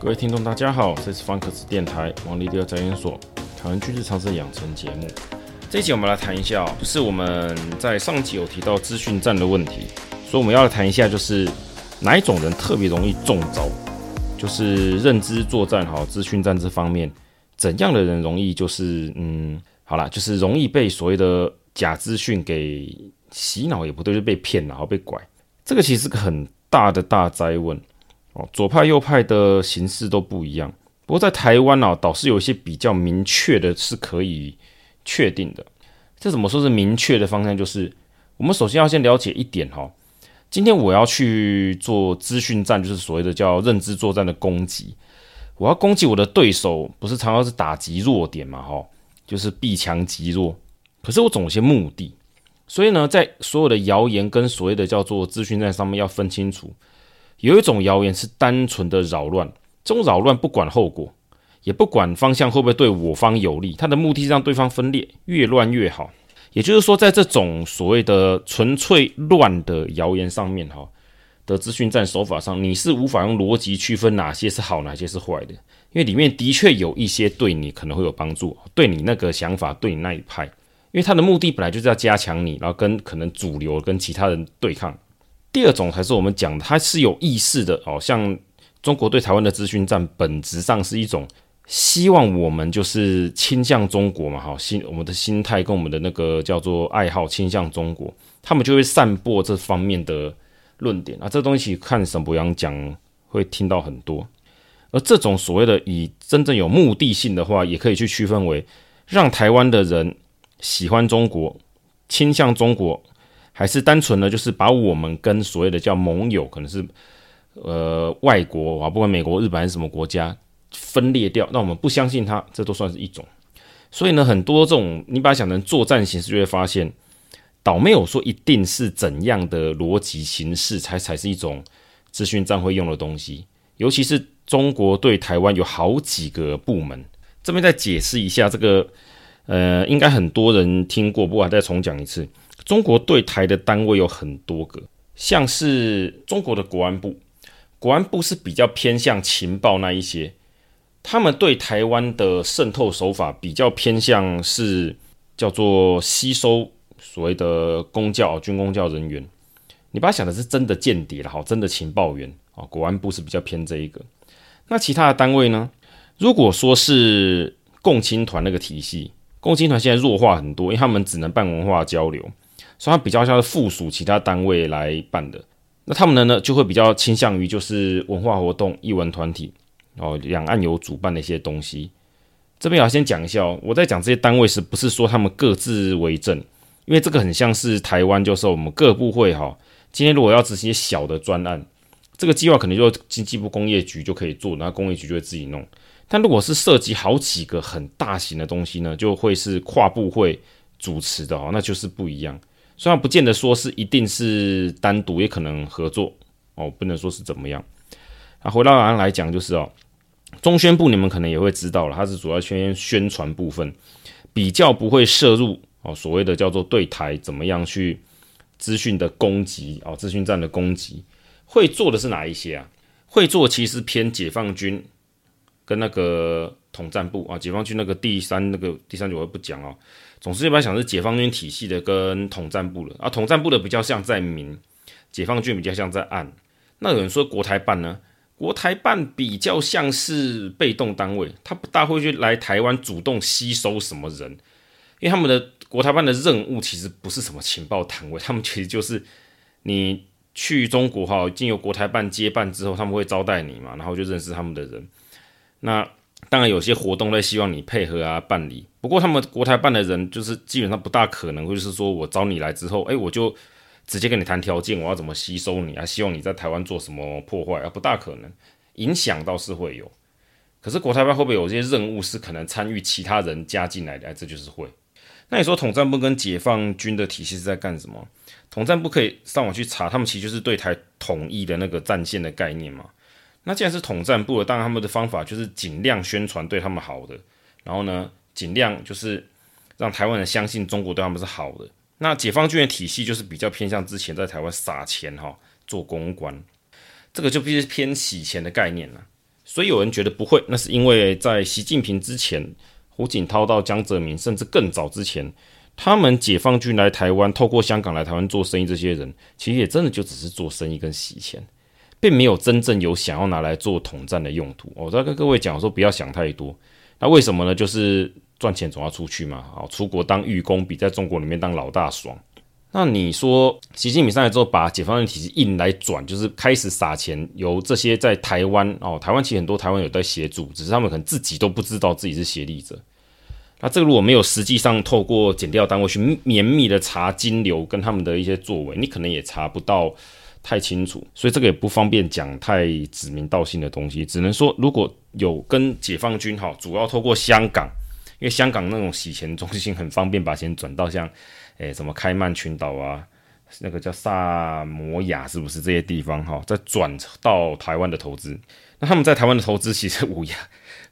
各位听众，大家好，这是方可子电台王立第二宅研所台湾军事常识养成节目。这一集我们来谈一下，就是我们在上集有提到资讯战的问题，所以我们要来谈一下，就是哪一种人特别容易中招，就是认知作战好，资讯战这方面，怎样的人容易就是嗯，好啦，就是容易被所谓的假资讯给洗脑也不对，就被骗然后被拐。这个其实是个很大的大灾问左派右派的形式都不一样。不过在台湾啊，倒是有一些比较明确的，是可以确定的。这怎么说是明确的方向？就是我们首先要先了解一点哈，今天我要去做资讯战，就是所谓的叫认知作战的攻击。我要攻击我的对手，不是常常是打击弱点嘛？哈，就是避强击弱。可是我总有些目的。所以呢，在所有的谣言跟所谓的叫做资讯战上面要分清楚，有一种谣言是单纯的扰乱，这种扰乱不管后果，也不管方向会不会对我方有利，它的目的是让对方分裂，越乱越好。也就是说，在这种所谓的纯粹乱的谣言上面，哈的资讯战手法上，你是无法用逻辑区分哪些是好，哪些是坏的，因为里面的确有一些对你可能会有帮助，对你那个想法，对你那一派。因为他的目的本来就是要加强你，然后跟可能主流跟其他人对抗。第二种才是我们讲的，他是有意识的哦，像中国对台湾的资讯战，本质上是一种希望我们就是倾向中国嘛，哈，心我们的心态跟我们的那个叫做爱好倾向中国，他们就会散播这方面的论点啊。这东西看沈伯洋讲会听到很多，而这种所谓的以真正有目的性的话，也可以去区分为让台湾的人。喜欢中国，倾向中国，还是单纯的，就是把我们跟所谓的叫盟友，可能是呃外国啊，不管美国、日本还是什么国家分裂掉，那我们不相信他，这都算是一种。所以呢，很多这种你把它想成作战形式，就会发现，倒没有说一定是怎样的逻辑形式才才是一种资讯战会用的东西。尤其是中国对台湾有好几个部门，这边再解释一下这个。呃，应该很多人听过，不过再重讲一次。中国对台的单位有很多个，像是中国的国安部，国安部是比较偏向情报那一些，他们对台湾的渗透手法比较偏向是叫做吸收所谓的公教、军公教人员。你把它想的是真的间谍了，好，真的情报员啊，国安部是比较偏这一个。那其他的单位呢？如果说是共青团那个体系。共青团现在弱化很多，因为他们只能办文化交流，所以它比较像是附属其他单位来办的。那他们呢呢就会比较倾向于就是文化活动、艺文团体哦，两岸有主办的一些东西。这边要先讲一下哦，我在讲这些单位时，不是说他们各自为政，因为这个很像是台湾，就是我们各部会哈。今天如果要执行一些小的专案，这个计划可能就经济部工业局就可以做，然后工业局就会自己弄。但如果是涉及好几个很大型的东西呢，就会是跨部会主持的哦，那就是不一样。虽然不见得说是一定是单独，也可能合作哦，不能说是怎么样。啊，回到来来讲，就是哦，中宣部你们可能也会知道了，它是主要宣宣传部分，比较不会涉入哦，所谓的叫做对台怎么样去资讯的攻击哦，资讯战的攻击，会做的是哪一些啊？会做其实偏解放军。跟那个统战部啊，解放军那个第三那个第三组我不讲哦。总之一般想是解放军体系的跟统战部的啊，统战部的比较像在明，解放军比较像在暗。那有人说国台办呢？国台办比较像是被动单位，他不大会去来台湾主动吸收什么人，因为他们的国台办的任务其实不是什么情报单位，他们其实就是你去中国哈，经由国台办接办之后，他们会招待你嘛，然后就认识他们的人。那当然有些活动在希望你配合啊办理，不过他们国台办的人就是基本上不大可能会是说我招你来之后，哎，我就直接跟你谈条件，我要怎么吸收你啊？希望你在台湾做什么破坏啊？不大可能，影响倒是会有，可是国台办会不会有一些任务是可能参与其他人加进来的？哎，这就是会。那你说统战部跟解放军的体系是在干什么？统战部可以上网去查，他们其实就是对台统一的那个战线的概念嘛。那既然是统战部的，当然他们的方法就是尽量宣传对他们好的，然后呢，尽量就是让台湾人相信中国对他们是好的。那解放军的体系就是比较偏向之前在台湾撒钱哈，做公关，这个就必须偏洗钱的概念了。所以有人觉得不会，那是因为在习近平之前，胡锦涛到江泽民，甚至更早之前，他们解放军来台湾，透过香港来台湾做生意，这些人其实也真的就只是做生意跟洗钱，并没有真正有想要拿来做统战的用途。我在跟各位讲说，不要想太多。那为什么呢？就是赚钱总要出去嘛，好，出国当义工比在中国里面当老大爽。那你说，习近平上来之后，把解放军体制硬来转，就是开始撒钱，由这些在台湾哦，台湾其实很多台湾有在协助，只是他们可能自己都不知道自己是协力者。那这个如果没有实际上透过检调单位去绵密的查金流跟他们的一些作为，你可能也查不到太清楚，所以这个也不方便讲太指名道姓的东西，只能说如果有跟解放军哈，主要透过香港，因为香港那种洗钱中心很方便，把钱转到像。诶，什么开曼群岛啊，那个叫萨摩亚，是不是这些地方哈？再转到台湾的投资，那他们在台湾的投资其实无呀，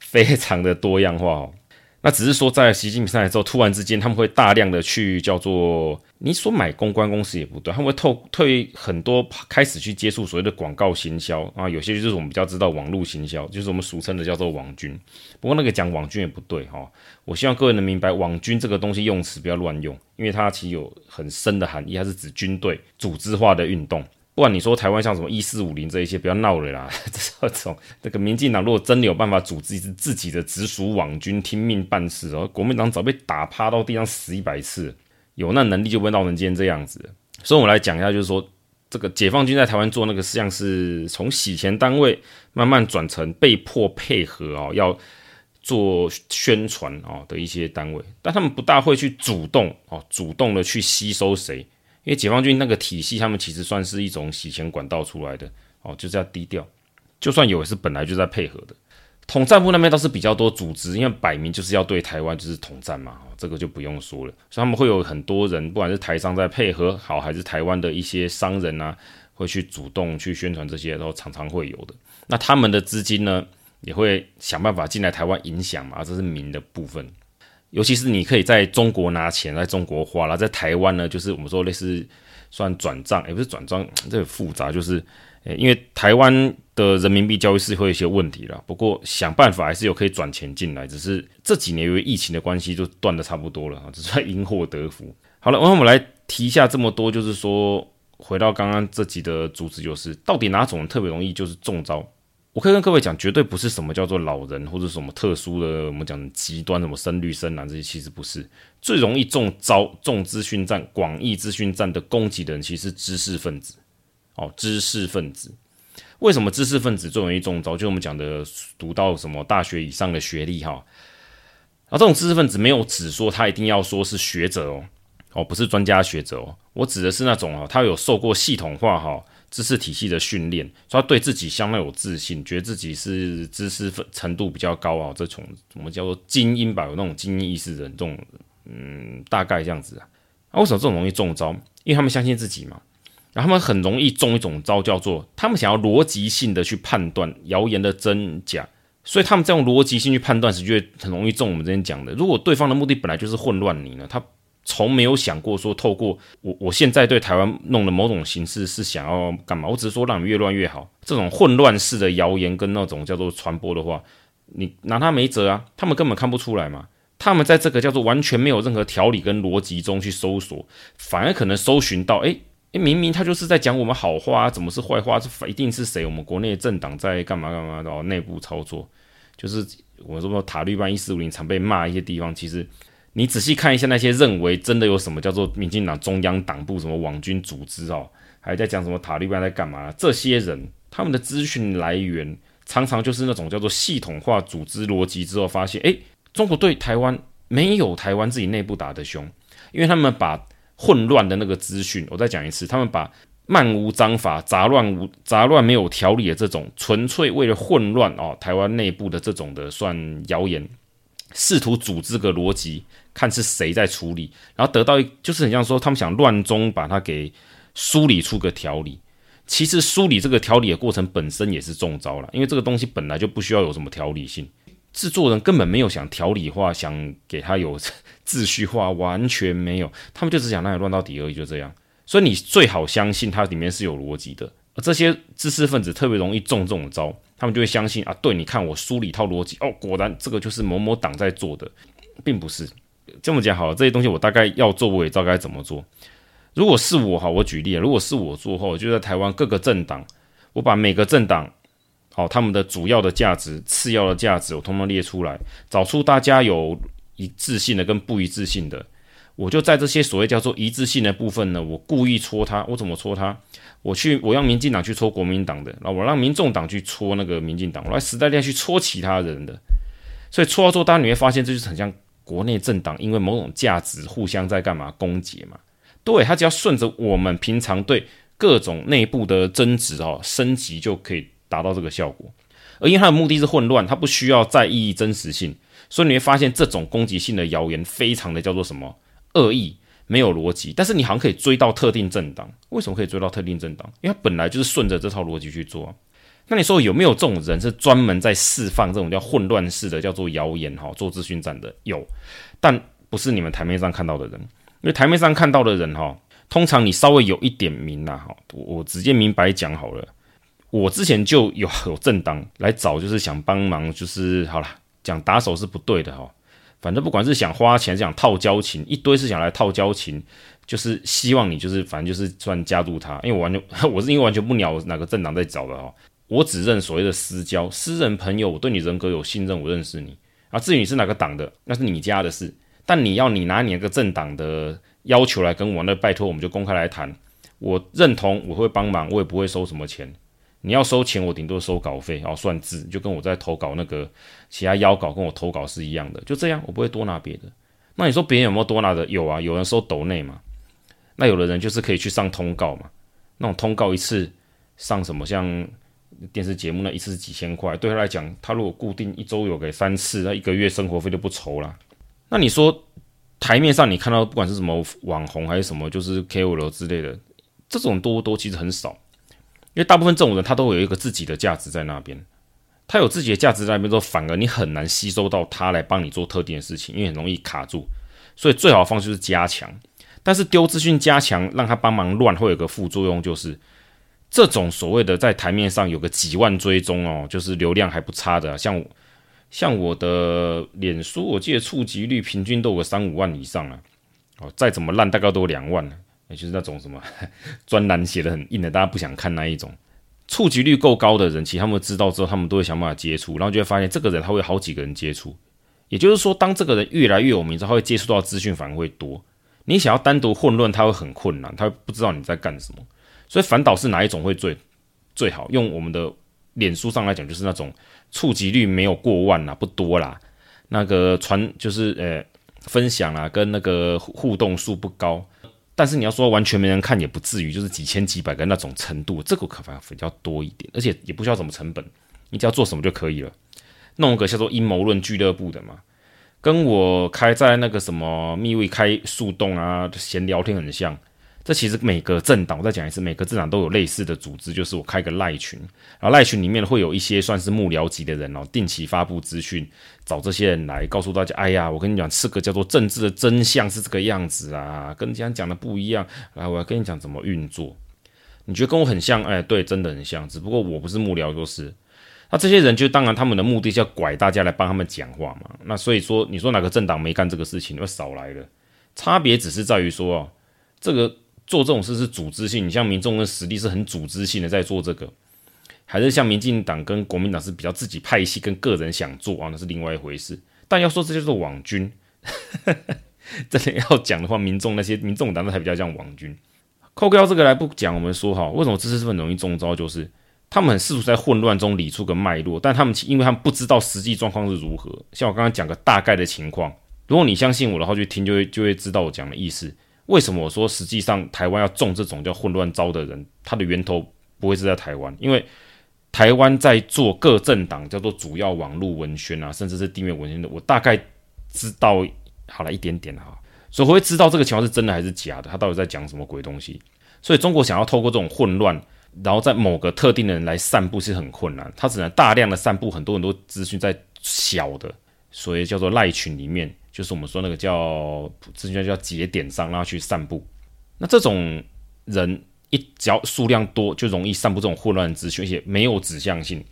非常的多样化哦。那只是说，在习近平上来之后，突然之间他们会大量的去叫做，你说买公关公司也不对，他们会透退很多，开始去接触所谓的广告行销啊，有些就是我们比较知道网络行销，就是我们俗称的叫做网军。不过那个讲网军也不对哈，我希望各位能明白，网军这个东西用词不要乱用，因为它其实有很深的含义，它是指军队组织化的运动。不管你说台湾像什么一四五零这一些，不要闹了啦！这种这个民进党如果真的有办法组织一支自己的直属网军，听命办事哦，国民党早被打趴到地上死一百次，有那能力就不会闹成今天这样子。所以，我们来讲一下，就是说这个解放军在台湾做那个，实际上是从洗钱单位慢慢转成被迫配合哦，要做宣传哦的一些单位，但他们不大会去主动哦，主动的去吸收谁。因为解放军那个体系，他们其实算是一种洗钱管道出来的哦，就是要低调。就算有，也是本来就在配合的。统战部那边倒是比较多组织，因为摆明就是要对台湾就是统战嘛，这个就不用说了。所以他们会有很多人，不管是台商在配合好，还是台湾的一些商人啊，会去主动去宣传这些，都常常会有的。那他们的资金呢，也会想办法进来台湾影响嘛，这是民的部分。尤其是你可以在中国拿钱，在中国花了，在台湾呢，就是我们说类似算转账，也不是转账，这个复杂，就是，因为台湾的人民币交易是会有一些问题了，不过想办法还是有可以转钱进来，只是这几年由于疫情的关系，就断的差不多了啊，只是因祸得福。好了，那我们来提一下这么多，就是说回到刚刚这集的主旨，就是到底哪种特别容易就是中招？我可以跟各位讲，绝对不是什么叫做老人或者什么特殊的，我们讲极端什么深绿深蓝这些，其实不是最容易中招、中资讯战、广义资讯战的攻击的人，其实是知识分子。哦，知识分子为什么知识分子最容易中招？就我们讲的读到什么大学以上的学历哈，啊，这种知识分子没有只说他一定要说是学者哦，哦，不是专家学者哦，我指的是那种啊，他有受过系统化哈。知识体系的训练，所以他对自己相当有自信，觉得自己是知识分程度比较高啊。这种我们叫做精英吧，有那种精英意识的人，这种嗯，大概这样子啊。那为什么这种容易中招？因为他们相信自己嘛。然后他们很容易中一种招，叫做他们想要逻辑性的去判断谣言的真假，所以他们在用逻辑性去判断时，就会很容易中我们之前讲的。如果对方的目的本来就是混乱你呢，他。从没有想过说透过我，我现在对台湾弄的某种形式是想要干嘛？我只是说让你越乱越好。这种混乱式的谣言跟那种叫做传播的话，你拿他没辙啊！他们根本看不出来嘛。他们在这个叫做完全没有任何条理跟逻辑中去搜索，反而可能搜寻到，诶明明他就是在讲我们好话，怎么是坏话？这一定是谁？我们国内政党在干嘛干嘛的内部操作？就是我说塔利班一四五零常被骂一些地方，其实。你仔细看一下那些认为真的有什么叫做民进党中央党部什么网军组织哦，还在讲什么塔利班在干嘛？这些人他们的资讯来源常常就是那种叫做系统化组织逻辑之后发现，诶，中国对台湾没有台湾自己内部打得凶，因为他们把混乱的那个资讯，我再讲一次，他们把漫无章法、杂乱无杂乱没有条理的这种纯粹为了混乱哦，台湾内部的这种的算谣言。试图组织个逻辑，看是谁在处理，然后得到一就是很像说他们想乱中把它给梳理出个条理。其实梳理这个条理的过程本身也是中招了，因为这个东西本来就不需要有什么条理性，制作人根本没有想条理化，想给他有 秩序化，完全没有，他们就只想让你乱到底而已，就这样。所以你最好相信它里面是有逻辑的。而这些知识分子特别容易中这种招，他们就会相信啊，对，你看我梳理一套逻辑，哦，果然这个就是某某党在做的，并不是这么讲好了。这些东西我大概要做，我也知道该怎么做。如果是我哈，我举例，如果是我做后，我就在台湾各个政党，我把每个政党，好，他们的主要的价值、次要的价值，我通通列出来，找出大家有一致性的跟不一致性的，我就在这些所谓叫做一致性的部分呢，我故意戳他，我怎么戳他？我去，我让民进党去戳国民党的，然后我让民众党去戳那个民进党，我来时代力量去戳其他人的，所以戳到做，当然你会发现，这就是很像国内政党因为某种价值互相在干嘛攻讦嘛。对，他只要顺着我们平常对各种内部的争执哦升级，就可以达到这个效果。而因为他的目的是混乱，他不需要在意真实性，所以你会发现这种攻击性的谣言非常的叫做什么恶意，没有逻辑。但是你好像可以追到特定政党，为什么可以追到特定政党？因为他本来就是顺着这套逻辑去做。那你说有没有这种人是专门在释放这种叫混乱式的叫做谣言哈，做资讯战的？有，但不是你们台面上看到的人。因为台面上看到的人哈，通常你稍微有一点名啦哈，我我直接明白讲好了。我之前就有有政党来找，就是想帮忙，就是好了，讲打手是不对的哈。反正不管是想花钱，想套交情，一堆是想来套交情，就是希望你就是反正就是算加入他。因为我完全 我是因为完全不鸟哪个政党在找的哈，我只认所谓的私交、私人朋友，我对你人格有信任，我认识你啊。至于你是哪个党的，那是你家的事。但你要你拿你那个政党的要求来跟我，那拜托我们就公开来谈。我认同，我会帮忙，我也不会收什么钱。你要收钱，我顶多收稿费，然后算字，就跟我在投稿那个其他邀稿跟我投稿是一样的，就这样，我不会多拿别的。那你说别人有没有多拿的？有啊，有人收抖内嘛。那有的人就是可以去上通告嘛，那种通告一次上什么像电视节目那一次几千块，对他来讲，他如果固定一周有给三次，那一个月生活费就不愁了。那你说台面上你看到不管是什么网红还是什么，就是 KOL 之类的，这种多多？其实很少，因为大部分这种人他都会有一个自己的价值在那边，他有自己的价值在那边之后，反而你很难吸收到他来帮你做特定的事情，因为很容易卡住。所以最好的方式是加强，但是丢资讯加强让他帮忙乱，会有个副作用，就是这种所谓的在台面上有个几万追踪哦，就是流量还不差的，像。像我的脸书，我记得触及率平均都有个三五万以上啊，哦，再怎么烂大概都两万了，也就是那种什么 专栏写的很硬的，大家不想看那一种。触及率够高的人，其实他们知道之后，他们都会想办法接触，然后就会发现这个人他会好几个人接触。也就是说，当这个人越来越有名之后，他会接触到资讯反而会多。你想要单独混乱，他会很困难，他不知道你在干什么。所以反倒是哪一种会最最好？用我们的脸书上来讲，就是那种。触及率没有过万啦，不多啦。那个传就是呃、分享啊，跟那个互动数不高。但是你要说完全没人看也不至于，就是几千几百个那种程度，这个可反比较多一点，而且也不需要什么成本，你只要做什么就可以了。弄个叫做阴谋论俱乐部的嘛，跟我开在那个什么密位开树洞啊闲聊天很像。这其实每个政党，我再讲一次，每个政党都有类似的组织，就是我开个赖群，然后赖群里面会有一些算是幕僚级的人哦，定期发布资讯，找这些人来告诉大家，哎呀，我跟你讲，这个叫做政治的真相是这个样子啊，跟这样讲的不一样，来，我要跟你讲怎么运作。你觉得跟我很像？哎，对，真的很像，只不过我不是幕僚，就是。那这些人就当然他们的目的是要拐大家来帮他们讲话嘛。那所以说，你说哪个政党没干这个事情，那少来了。差别只是在于说哦，这个。做这种事是组织性，你像民众跟实力是很组织性的在做这个，还是像民进党跟国民党是比较自己派系跟个人想做啊，那是另外一回事。但要说这就是网军，真的要讲的话，民众那些民众党才比较像网军。扣掉这个来不讲，我们说哈，为什么知识分子容易中招？就是他们很试图在混乱中理出个脉络，但他们因为他们不知道实际状况是如何。像我刚刚讲个大概的情况，如果你相信我的话，就听就会就会知道我讲的意思。为什么我说实际上台湾要中这种叫混乱招的人，他的源头不会是在台湾，因为台湾在做各政党叫做主要网络文宣啊，甚至是地面文宣的，我大概知道好了一点点哈，所以我会知道这个情况是真的还是假的，他到底在讲什么鬼东西。所以中国想要透过这种混乱，然后在某个特定的人来散布是很困难，他只能大量的散布很多很多资讯在小的，所以叫做赖群里面。就是我们说那个叫资讯叫节点上，然后去散布。那这种人一只要数量多，就容易散布这种混乱资讯，而且没有指向性，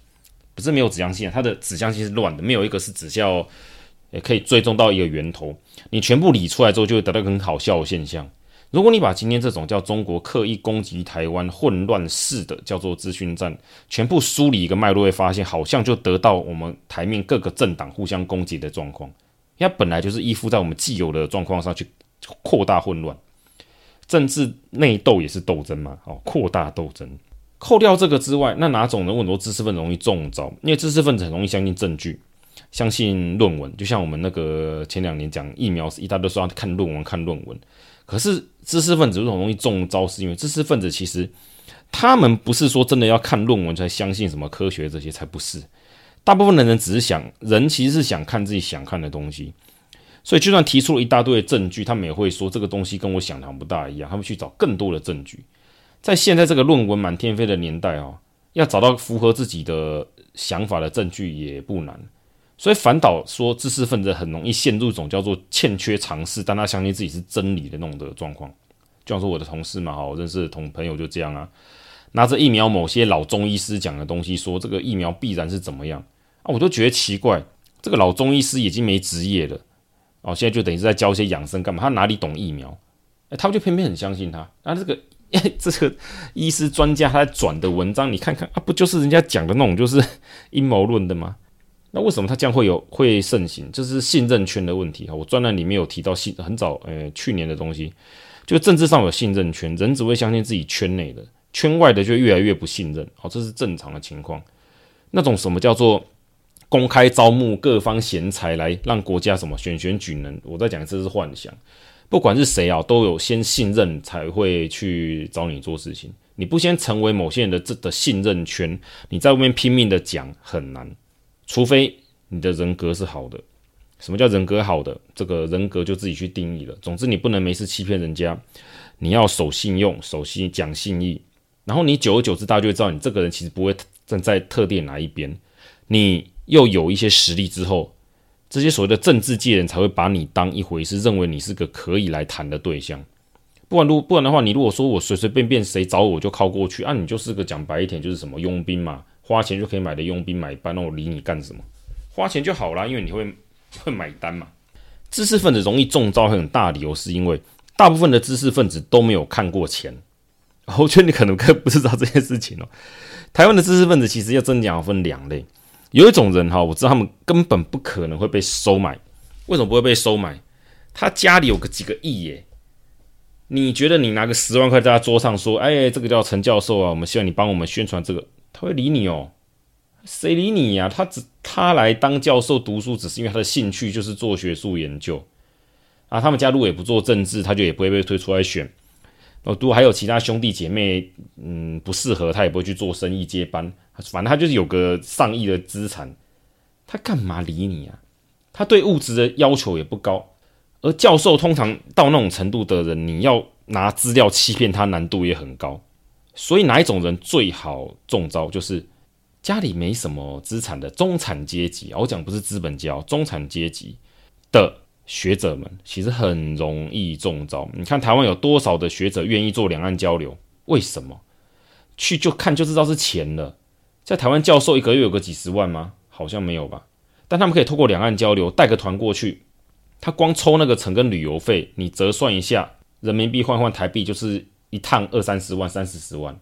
不是没有指向性，它的指向性是乱的，没有一个是指向，也可以追踪到一个源头。你全部理出来之后，就会得到一个很好笑的现象。如果你把今天这种叫中国刻意攻击台湾、混乱式的叫做资讯战，全部梳理一个脉络，会发现好像就得到我们台面各个政党互相攻击的状况。因为本来就是依附在我们既有的状况上去扩大混乱，政治内斗也是斗争嘛，哦，扩大斗争。扣掉这个之外，那哪种人很多知识分子容易中招？因为知识分子很容易相信证据，相信论文。就像我们那个前两年讲疫苗，一大堆说要看论文，看论文。可是知识分子为什么容易中招？是因为知识分子其实他们不是说真的要看论文才相信什么科学，这些才不是。大部分的人只是想，人其实是想看自己想看的东西。所以就算提出了一大堆的证据，他们也会说这个东西跟我想的很不大一样。他们去找更多的证据。在现在这个论文满天飞的年代哦，要找到符合自己的想法的证据也不难。所以反倒说，知识分子很容易陷入一种叫做欠缺尝试，但他相信自己是真理的那种的状况。就像说我的同事嘛，哈，我认识的同朋友就这样啊，拿着疫苗某些老中医师讲的东西，说这个疫苗必然是怎么样啊，我就觉得奇怪，这个老中医师已经没职业了，哦，现在就等于是在教一些养生干嘛？他哪里懂疫苗？哎，他们就偏偏很相信他。那这个这个医师专家他在转的文章，你看看啊，不就是人家讲的那种就是阴谋论的吗？那为什么他这样会有会盛行？这是信任圈的问题哈。我专栏里面有提到信很早，呃，去年的东西，就政治上有信任圈，人只会相信自己圈内的，圈外的就越来越不信任。哦，这是正常的情况。那种什么叫做公开招募各方贤才来让国家什么选选举人？我在讲这是幻想。不管是谁啊，都有先信任才会去找你做事情。你不先成为某些人的这的信任圈，你在外面拼命的讲很难。除非你的人格是好的，什么叫人格好的？这个人格就自己去定义了。总之，你不能没事欺骗人家，你要守信用，守信讲信义。然后你久而久之，大家就会知道你这个人其实不会站在特定哪一边。你又有一些实力之后，这些所谓的政治界人才会把你当一回事，认为你是个可以来谈的对象。不然，如不然的话，你如果说我随随便便谁找我就靠过去，啊，你就是个讲白一点就是什么佣兵嘛。花钱就可以买的佣兵买办，那我理你干什么？花钱就好啦，因为你会会买单嘛。知识分子容易中招很大理由是因为大部分的知识分子都没有看过钱。我觉得你可能不知道这件事情哦。台湾的知识分子其实要真讲分两类，有一种人哈，我知道他们根本不可能会被收买。为什么不会被收买？他家里有个几个亿耶。你觉得你拿个十万块在他桌上说，哎，这个叫陈教授啊，我们希望你帮我们宣传这个。他会理你哦？谁理你呀？他只他来当教授读书，只是因为他的兴趣就是做学术研究啊。他们家如果也不做政治，他就也不会被推出来选。哦，如果还有其他兄弟姐妹，嗯，不适合，他也不会去做生意接班。反正他就是有个上亿的资产，他干嘛理你啊？他对物质的要求也不高。而教授通常到那种程度的人，你要拿资料欺骗他，难度也很高。所以哪一种人最好中招？就是家里没什么资产的中产阶级。我讲不是资本家，中产阶级的学者们其实很容易中招。你看台湾有多少的学者愿意做两岸交流？为什么？去就看就知道是钱了。在台湾教授一个月有个几十万吗？好像没有吧。但他们可以透过两岸交流带个团过去，他光抽那个成跟旅游费，你折算一下，人民币换换台币就是。一趟二三十万、三四十万，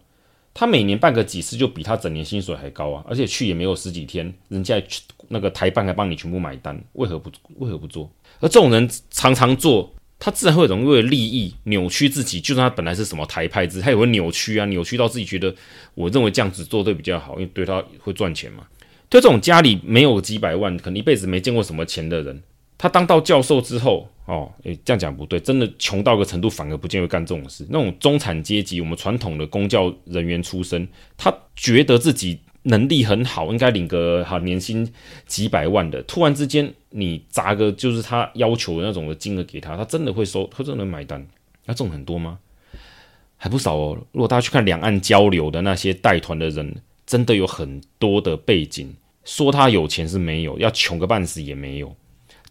他每年办个几次，就比他整年薪水还高啊！而且去也没有十几天，人家去那个台办还帮你全部买单，为何不为何不做？而这种人常常做，他自然会容易为了利益扭曲自己。就算他本来是什么台派制，他也会扭曲啊，扭曲到自己觉得，我认为这样子做对比较好，因为对他会赚钱嘛。对这种家里没有几百万，可能一辈子没见过什么钱的人，他当到教授之后。哦，诶，这样讲不对，真的穷到个程度，反而不见会干这种事。那种中产阶级，我们传统的公教人员出身，他觉得自己能力很好，应该领个好年薪几百万的，突然之间你砸个就是他要求的那种的金额给他，他真的会收，他真的买单。那这种很多吗？还不少哦。如果大家去看两岸交流的那些带团的人，真的有很多的背景，说他有钱是没有，要穷个半死也没有。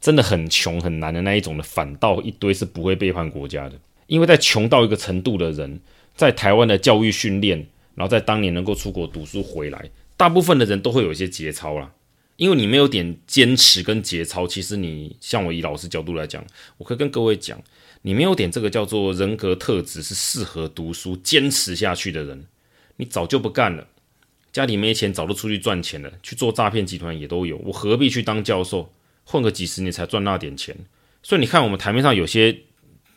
真的很穷很难的那一种的，反倒一堆是不会背叛国家的，因为在穷到一个程度的人，在台湾的教育训练，然后在当年能够出国读书回来，大部分的人都会有一些节操啦。因为你没有点坚持跟节操，其实你像我以老师角度来讲，我可以跟各位讲，你没有点这个叫做人格特质是适合读书坚持下去的人，你早就不干了。家里没钱，早就出去赚钱了，去做诈骗集团也都有。我何必去当教授，混个几十年才赚那点钱？所以你看，我们台面上有些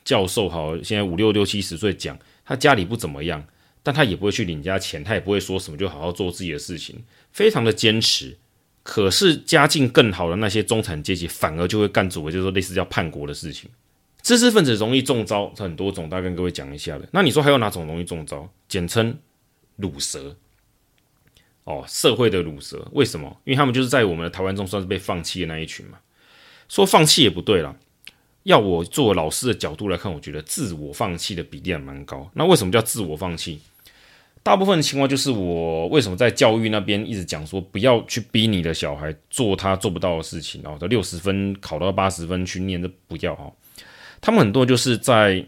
教授，好，现在五六六七十岁讲，他家里不怎么样，但他也不会去领家钱，他也不会说什么，就好好做自己的事情，非常的坚持。可是家境更好的那些中产阶级，反而就会干主，就是说类似叫叛国的事情。知识分子容易中招，很多种，大概跟各位讲一下的。那你说还有哪种容易中招？简称鲁蛇。哦，社会的鲁蛇，为什么？因为他们就是在我们的台湾中算是被放弃的那一群嘛。说放弃也不对啦，要我作为老师的角度来看，我觉得自我放弃的比例还蛮高。那为什么叫自我放弃？大部分情况就是我为什么在教育那边一直讲说，不要去逼你的小孩做他做不到的事情，然后六十分考到八十分去念，这不要哈。他们很多就是在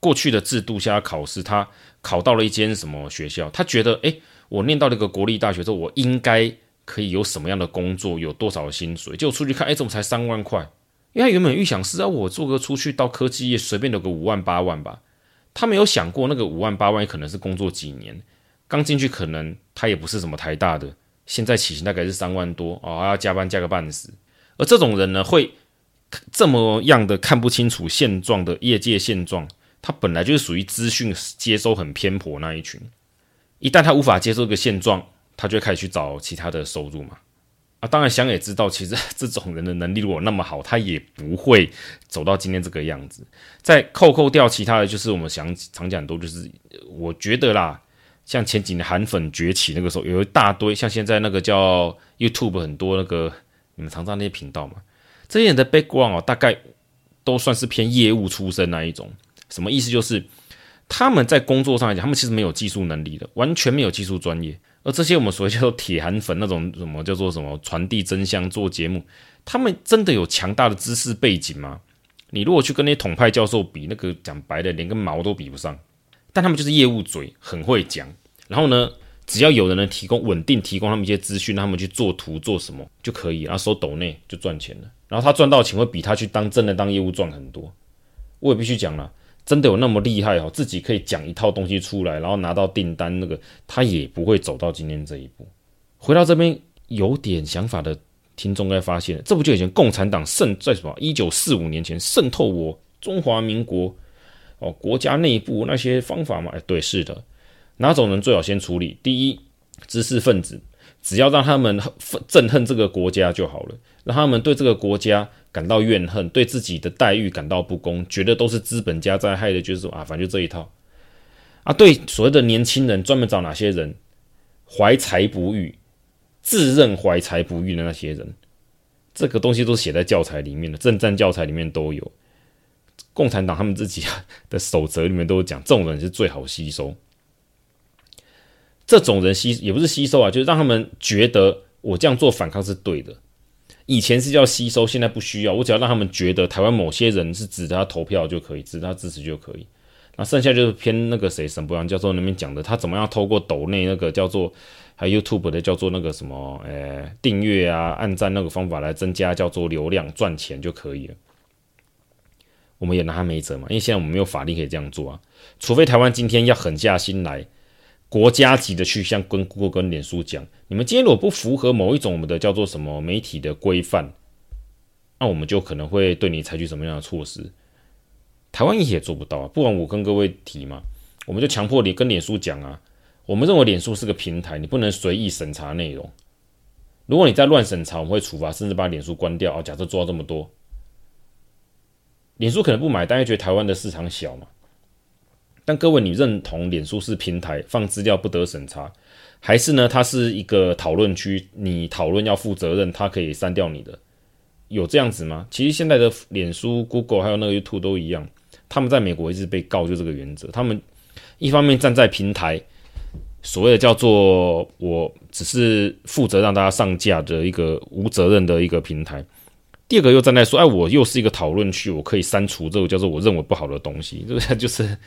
过去的制度下考试，他考到了一间什么学校，他觉得诶。我念到了一个国立大学之后，我应该可以有什么样的工作，有多少薪水？结果出去看，哎，怎么才三万块？因为他原本预想是啊，我做个出去到科技业，随便有个五万八万吧。他没有想过那个五万八万可能是工作几年，刚进去可能他也不是什么台大的，现在起薪大概是三万多哦，还要加班加个半死。而这种人呢，会这么样的看不清楚现状的业界现状，他本来就是属于资讯接收很偏颇那一群。一旦他无法接受这个现状，他就开始去找其他的收入嘛。啊，当然想也知道，其实 这种人的能力如果那么好，他也不会走到今天这个样子。再扣扣掉其他的就是我们想常讲多，就是我觉得啦，像前几年韩粉崛起那个时候，有一大堆像现在那个叫 YouTube 很多那个你们常知道那些频道嘛，这些人的 background 哦，大概都算是偏业务出身那一种。什么意思？就是。他们在工作上来讲，他们其实没有技术能力的，完全没有技术专业。而这些我们所谓叫做铁韩粉那种什么叫做什么传递真相做节目，他们真的有强大的知识背景吗？你如果去跟那些统派教授比，那个讲白的连个毛都比不上。但他们就是业务嘴，很会讲。然后呢，只要有人能提供稳定提供他们一些资讯，他们去做图做什么就可以，然后收抖内就赚钱了。然后他赚到钱会比他去当真的当业务赚很多。我也必须讲了。真的有那么厉害哦？自己可以讲一套东西出来，然后拿到订单，那个他也不会走到今天这一步。回到这边有点想法的听众该发现了，这不就以前共产党渗在什么？一九四五年前渗透我中华民国哦国家内部那些方法吗？哎，对，是的。哪种人最好先处理？第一，知识分子，只要让他们憎恨这个国家就好了，让他们对这个国家。感到怨恨，对自己的待遇感到不公，觉得都是资本家在害的，就是说啊，反正就这一套啊。对所谓的年轻人，专门找哪些人怀才不遇、自认怀才不遇的那些人，这个东西都写在教材里面的，政战教材里面都有。共产党他们自己的守则里面都讲，这种人是最好吸收。这种人吸也不是吸收啊，就是让他们觉得我这样做反抗是对的。以前是叫吸收，现在不需要。我只要让他们觉得台湾某些人是值得他投票就可以，指他支持就可以。那剩下就是偏那个谁沈博洋教授那边讲的，他怎么样透过抖内那个叫做还有 YouTube 的叫做那个什么，呃订阅啊、按赞那个方法来增加叫做流量赚钱就可以了。我们也拿他没辙嘛，因为现在我们没有法律可以这样做啊，除非台湾今天要狠下心来。国家级的去向跟 Google 跟脸书讲，你们今天如果不符合某一种我们的叫做什么媒体的规范，那我们就可能会对你采取什么样的措施。台湾也做不到啊，不然我跟各位提嘛，我们就强迫你跟脸书讲啊，我们认为脸书是个平台，你不能随意审查内容。如果你再乱审查，我们会处罚，甚至把脸书关掉啊。假设做到这么多，脸书可能不买但，因为觉得台湾的市场小嘛。但各位，你认同脸书是平台，放资料不得审查，还是呢？它是一个讨论区，你讨论要负责任，它可以删掉你的，有这样子吗？其实现在的脸书、Google 还有那个 YouTube 都一样，他们在美国一直被告，就这个原则。他们一方面站在平台，所谓的叫做我只是负责让大家上架的一个无责任的一个平台，第二个又站在说，哎，我又是一个讨论区，我可以删除这个叫做我认为不好的东西，这 个就是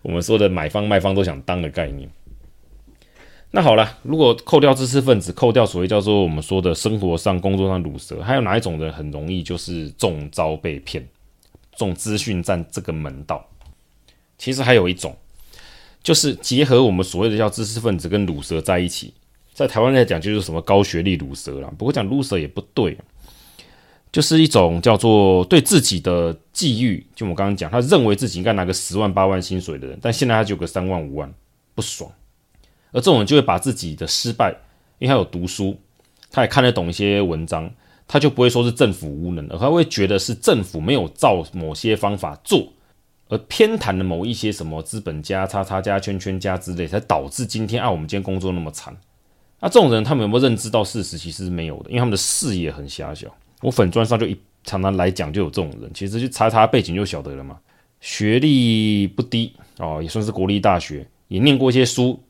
我们说的买方卖方都想当的概念。那好了，如果扣掉知识分子，扣掉所谓叫做我们说的生活上、工作上鲁蛇，还有哪一种人很容易就是中招被骗，中资讯战这个门道？其实还有一种，就是结合我们所谓的叫知识分子跟鲁蛇在一起，在台湾来讲就是什么高学历鲁蛇啦，不过讲鲁蛇也不对。就是一种叫做对自己的际遇，就我刚刚讲，他认为自己应该拿个十万八万薪水的人，但现在他就有个三万五万，不爽。而这种人就会把自己的失败，因为他有读书，他也看得懂一些文章，他就不会说是政府无能，而他会觉得是政府没有照某些方法做，而偏袒了某一些什么资本家、叉叉加、圈圈家之类，才导致今天啊，我们今天工作那么惨。那这种人，他们有没有认知到事实？其实是没有的，因为他们的视野很狭小。我粉专上就一常常来讲，就有这种人，其实去查查背景就晓得了嘛。学历不低哦，也算是国立大学，也念过一些书。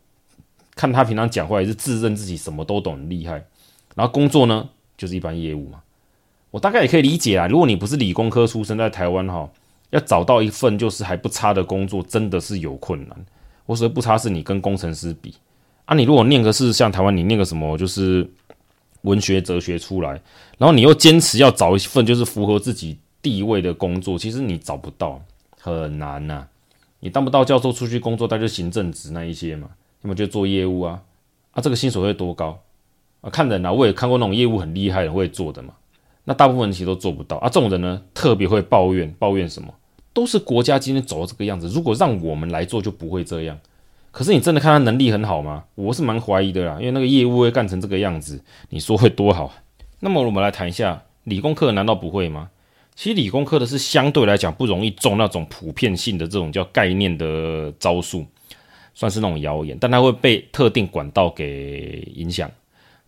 看他平常讲话也是自认自己什么都懂，厉害。然后工作呢，就是一般业务嘛。我大概也可以理解啊，如果你不是理工科出身，在台湾哈，要找到一份就是还不差的工作，真的是有困难。我说不差是你跟工程师比啊，你如果念个是像台湾，你念个什么就是。文学哲学出来，然后你又坚持要找一份就是符合自己地位的工作，其实你找不到，很难呐、你当不到教授出去工作，那就行政职那一些嘛，要么就做业务啊，啊，这个薪水会多高啊？看人啊，我也看过那种业务很厉害的会做的嘛，那大部分人其实都做不到啊。这种人呢，特别会抱怨，抱怨什么？都是国家今天走到这个样子，如果让我们来做，就不会这样。可是你真的看他能力很好吗？我是蛮怀疑的啦，因为那个业务会干成这个样子，你说会多好？那么我们来谈一下理工科，难道不会吗？其实理工科的是相对来讲不容易中那种普遍性的这种叫概念的招数，算是那种谣言，但它会被特定管道给影响。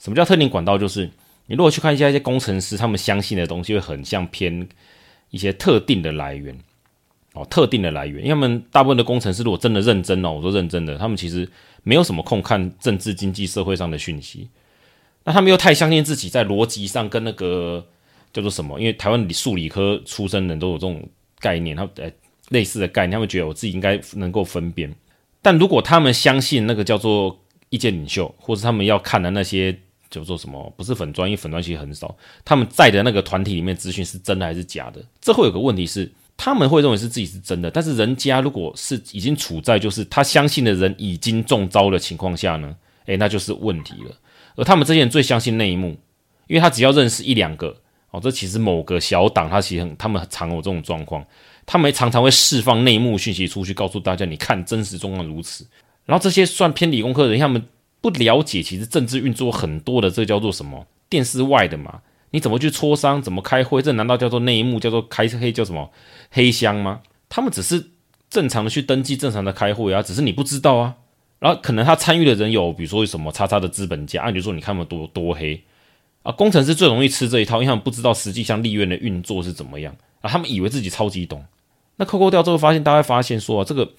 什么叫特定管道？就是你如果去看一下一些工程师，他们相信的东西会很像偏一些特定的来源。哦，特定的来源，因为他们大部分的工程师如果真的认真哦，我说认真的，他们其实没有什么空看政治、经济、社会上的讯息。那他们又太相信自己在逻辑上跟那个叫做什么？因为台湾理数理科出身的人都有这种概念，他呃类似的概念，他们觉得我自己应该能够分辨。但如果他们相信那个叫做意见领袖，或是他们要看的那些叫做什么？不是粉专，因为粉专其实很少，他们在的那个团体里面资讯是真的还是假的？这会有个问题是。他们会认为是自己是真的，但是人家如果是已经处在就是他相信的人已经中招的情况下呢，诶，那就是问题了。而他们这些人最相信内幕，因为他只要认识一两个哦，这其实某个小党他其实很他们常有这种状况，他们常常会释放内幕讯息出去，告诉大家你看真实状况如此。然后这些算偏理工科的人，他们不了解其实政治运作很多的，这叫做什么电视外的嘛。你怎么去磋商？怎么开会？这难道叫做内幕？叫做开黑？叫什么黑箱吗？他们只是正常的去登记，正常的开会啊，只是你不知道啊。然后可能他参与的人有，比如说什么叉叉的资本家，啊，你就说你看他们多多黑啊。工程师最容易吃这一套，因为他们不知道实际上利润的运作是怎么样啊。他们以为自己超级懂。那扣扣掉之后，发现大家发现说啊，这个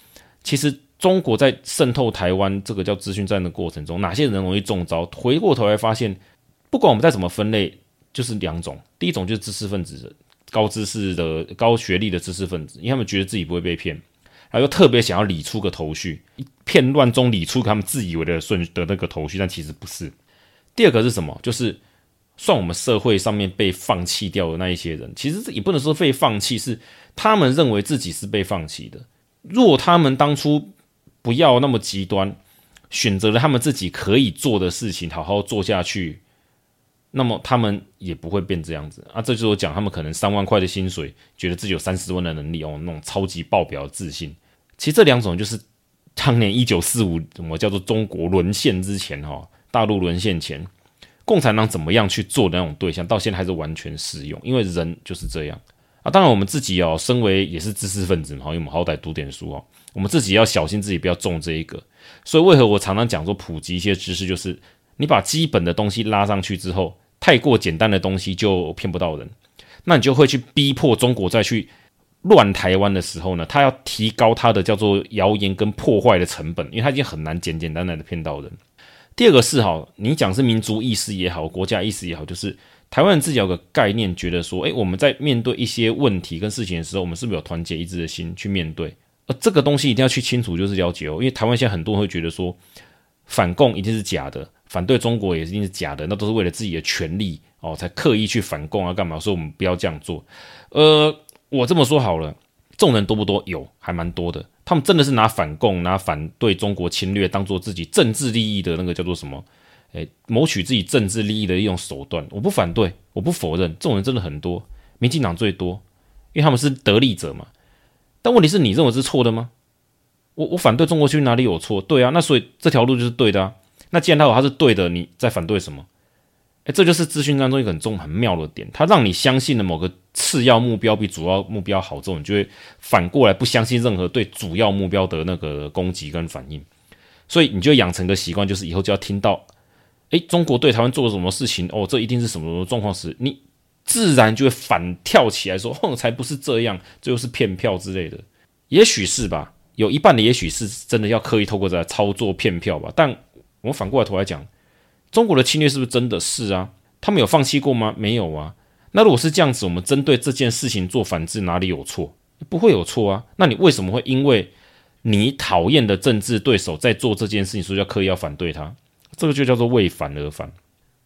其实中国在渗透台湾这个叫资讯战的过程中，哪些人容易中招？回过头来发现，不管我们再怎么分类。就是两种，第一种就是知识分子，高知识的、高学历的知识分子，因为他们觉得自己不会被骗，然后又特别想要理出个头绪，一片乱中理出他们自以为的顺的那个头绪，但其实不是。第二个是什么？就是算我们社会上面被放弃掉的那一些人，其实也不能说被放弃，是他们认为自己是被放弃的。若他们当初不要那么极端，选择了他们自己可以做的事情，好好做下去。那么他们也不会变这样子啊！这就是我讲，他们可能三万块的薪水，觉得自己有三十万的能力哦，那种超级爆表的自信。其实这两种就是当年一九四五，什么叫做中国沦陷之前哈，大陆沦陷前，共产党怎么样去做的那种对象，到现在还是完全适用。因为人就是这样啊！当然我们自己哦，身为也是知识分子嘛，因为我们好歹读点书哦，我们自己要小心自己不要中这一个。所以为何我常常讲说普及一些知识，就是。你把基本的东西拉上去之后，太过简单的东西就骗不到人，那你就会去逼迫中国再去乱台湾的时候呢，他要提高他的叫做谣言跟破坏的成本，因为他已经很难简简单单的骗到人。第二个是哈，你讲是民族意识也好，国家意识也好，就是台湾人自己有个概念，觉得说，诶，我们在面对一些问题跟事情的时候，我们是不是有团结一致的心去面对？而这个东西一定要去清楚，就是了解哦，因为台湾现在很多人会觉得说，反共一定是假的，反对中国也一定是假的，那都是为了自己的权利哦，才刻意去反共啊，干嘛？所以我们不要这样做。呃，我这么说好了，众人多不多？有，还蛮多的。他们真的是拿反共、拿反对中国侵略当做自己政治利益的那个叫做什么？诶，谋取自己政治利益的一种手段。我不反对，我不否认，这种人真的很多。民进党最多，因为他们是得利者嘛。但问题是你认为是错的吗？我我反对中国去哪里有错？对啊，那所以这条路就是对的啊。那既然他有他是对的，你在反对什么？诶，这就是资讯当中一个很重很妙的点，他让你相信了某个次要目标比主要目标好，之后你就会反过来不相信任何对主要目标的那个攻击跟反应，所以你就养成个习惯，就是以后就要听到，诶，中国对台湾做了什么事情？哦，这一定是什么什么状况时，你自然就会反跳起来说，哼，才不是这样，这又是骗票之类的，也许是吧，有一半的也许是真的要刻意透过这操作骗票吧，但我们反过来头来讲。中国的侵略是不是真的是啊？他们有放弃过吗？没有啊。那如果是这样子，我们针对这件事情做反制，哪里有错？不会有错啊。那你为什么会因为你讨厌的政治对手在做这件事情，所以要刻意要反对他？这个就叫做为反而反。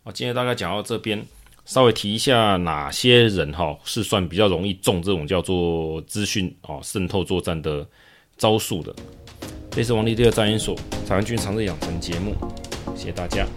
好，今天大概讲到这边，稍微提一下哪些人哈是算比较容易中这种叫做资讯哦渗透作战的招数的。这是王立第二战研所长安军长日养成节目，谢谢大家。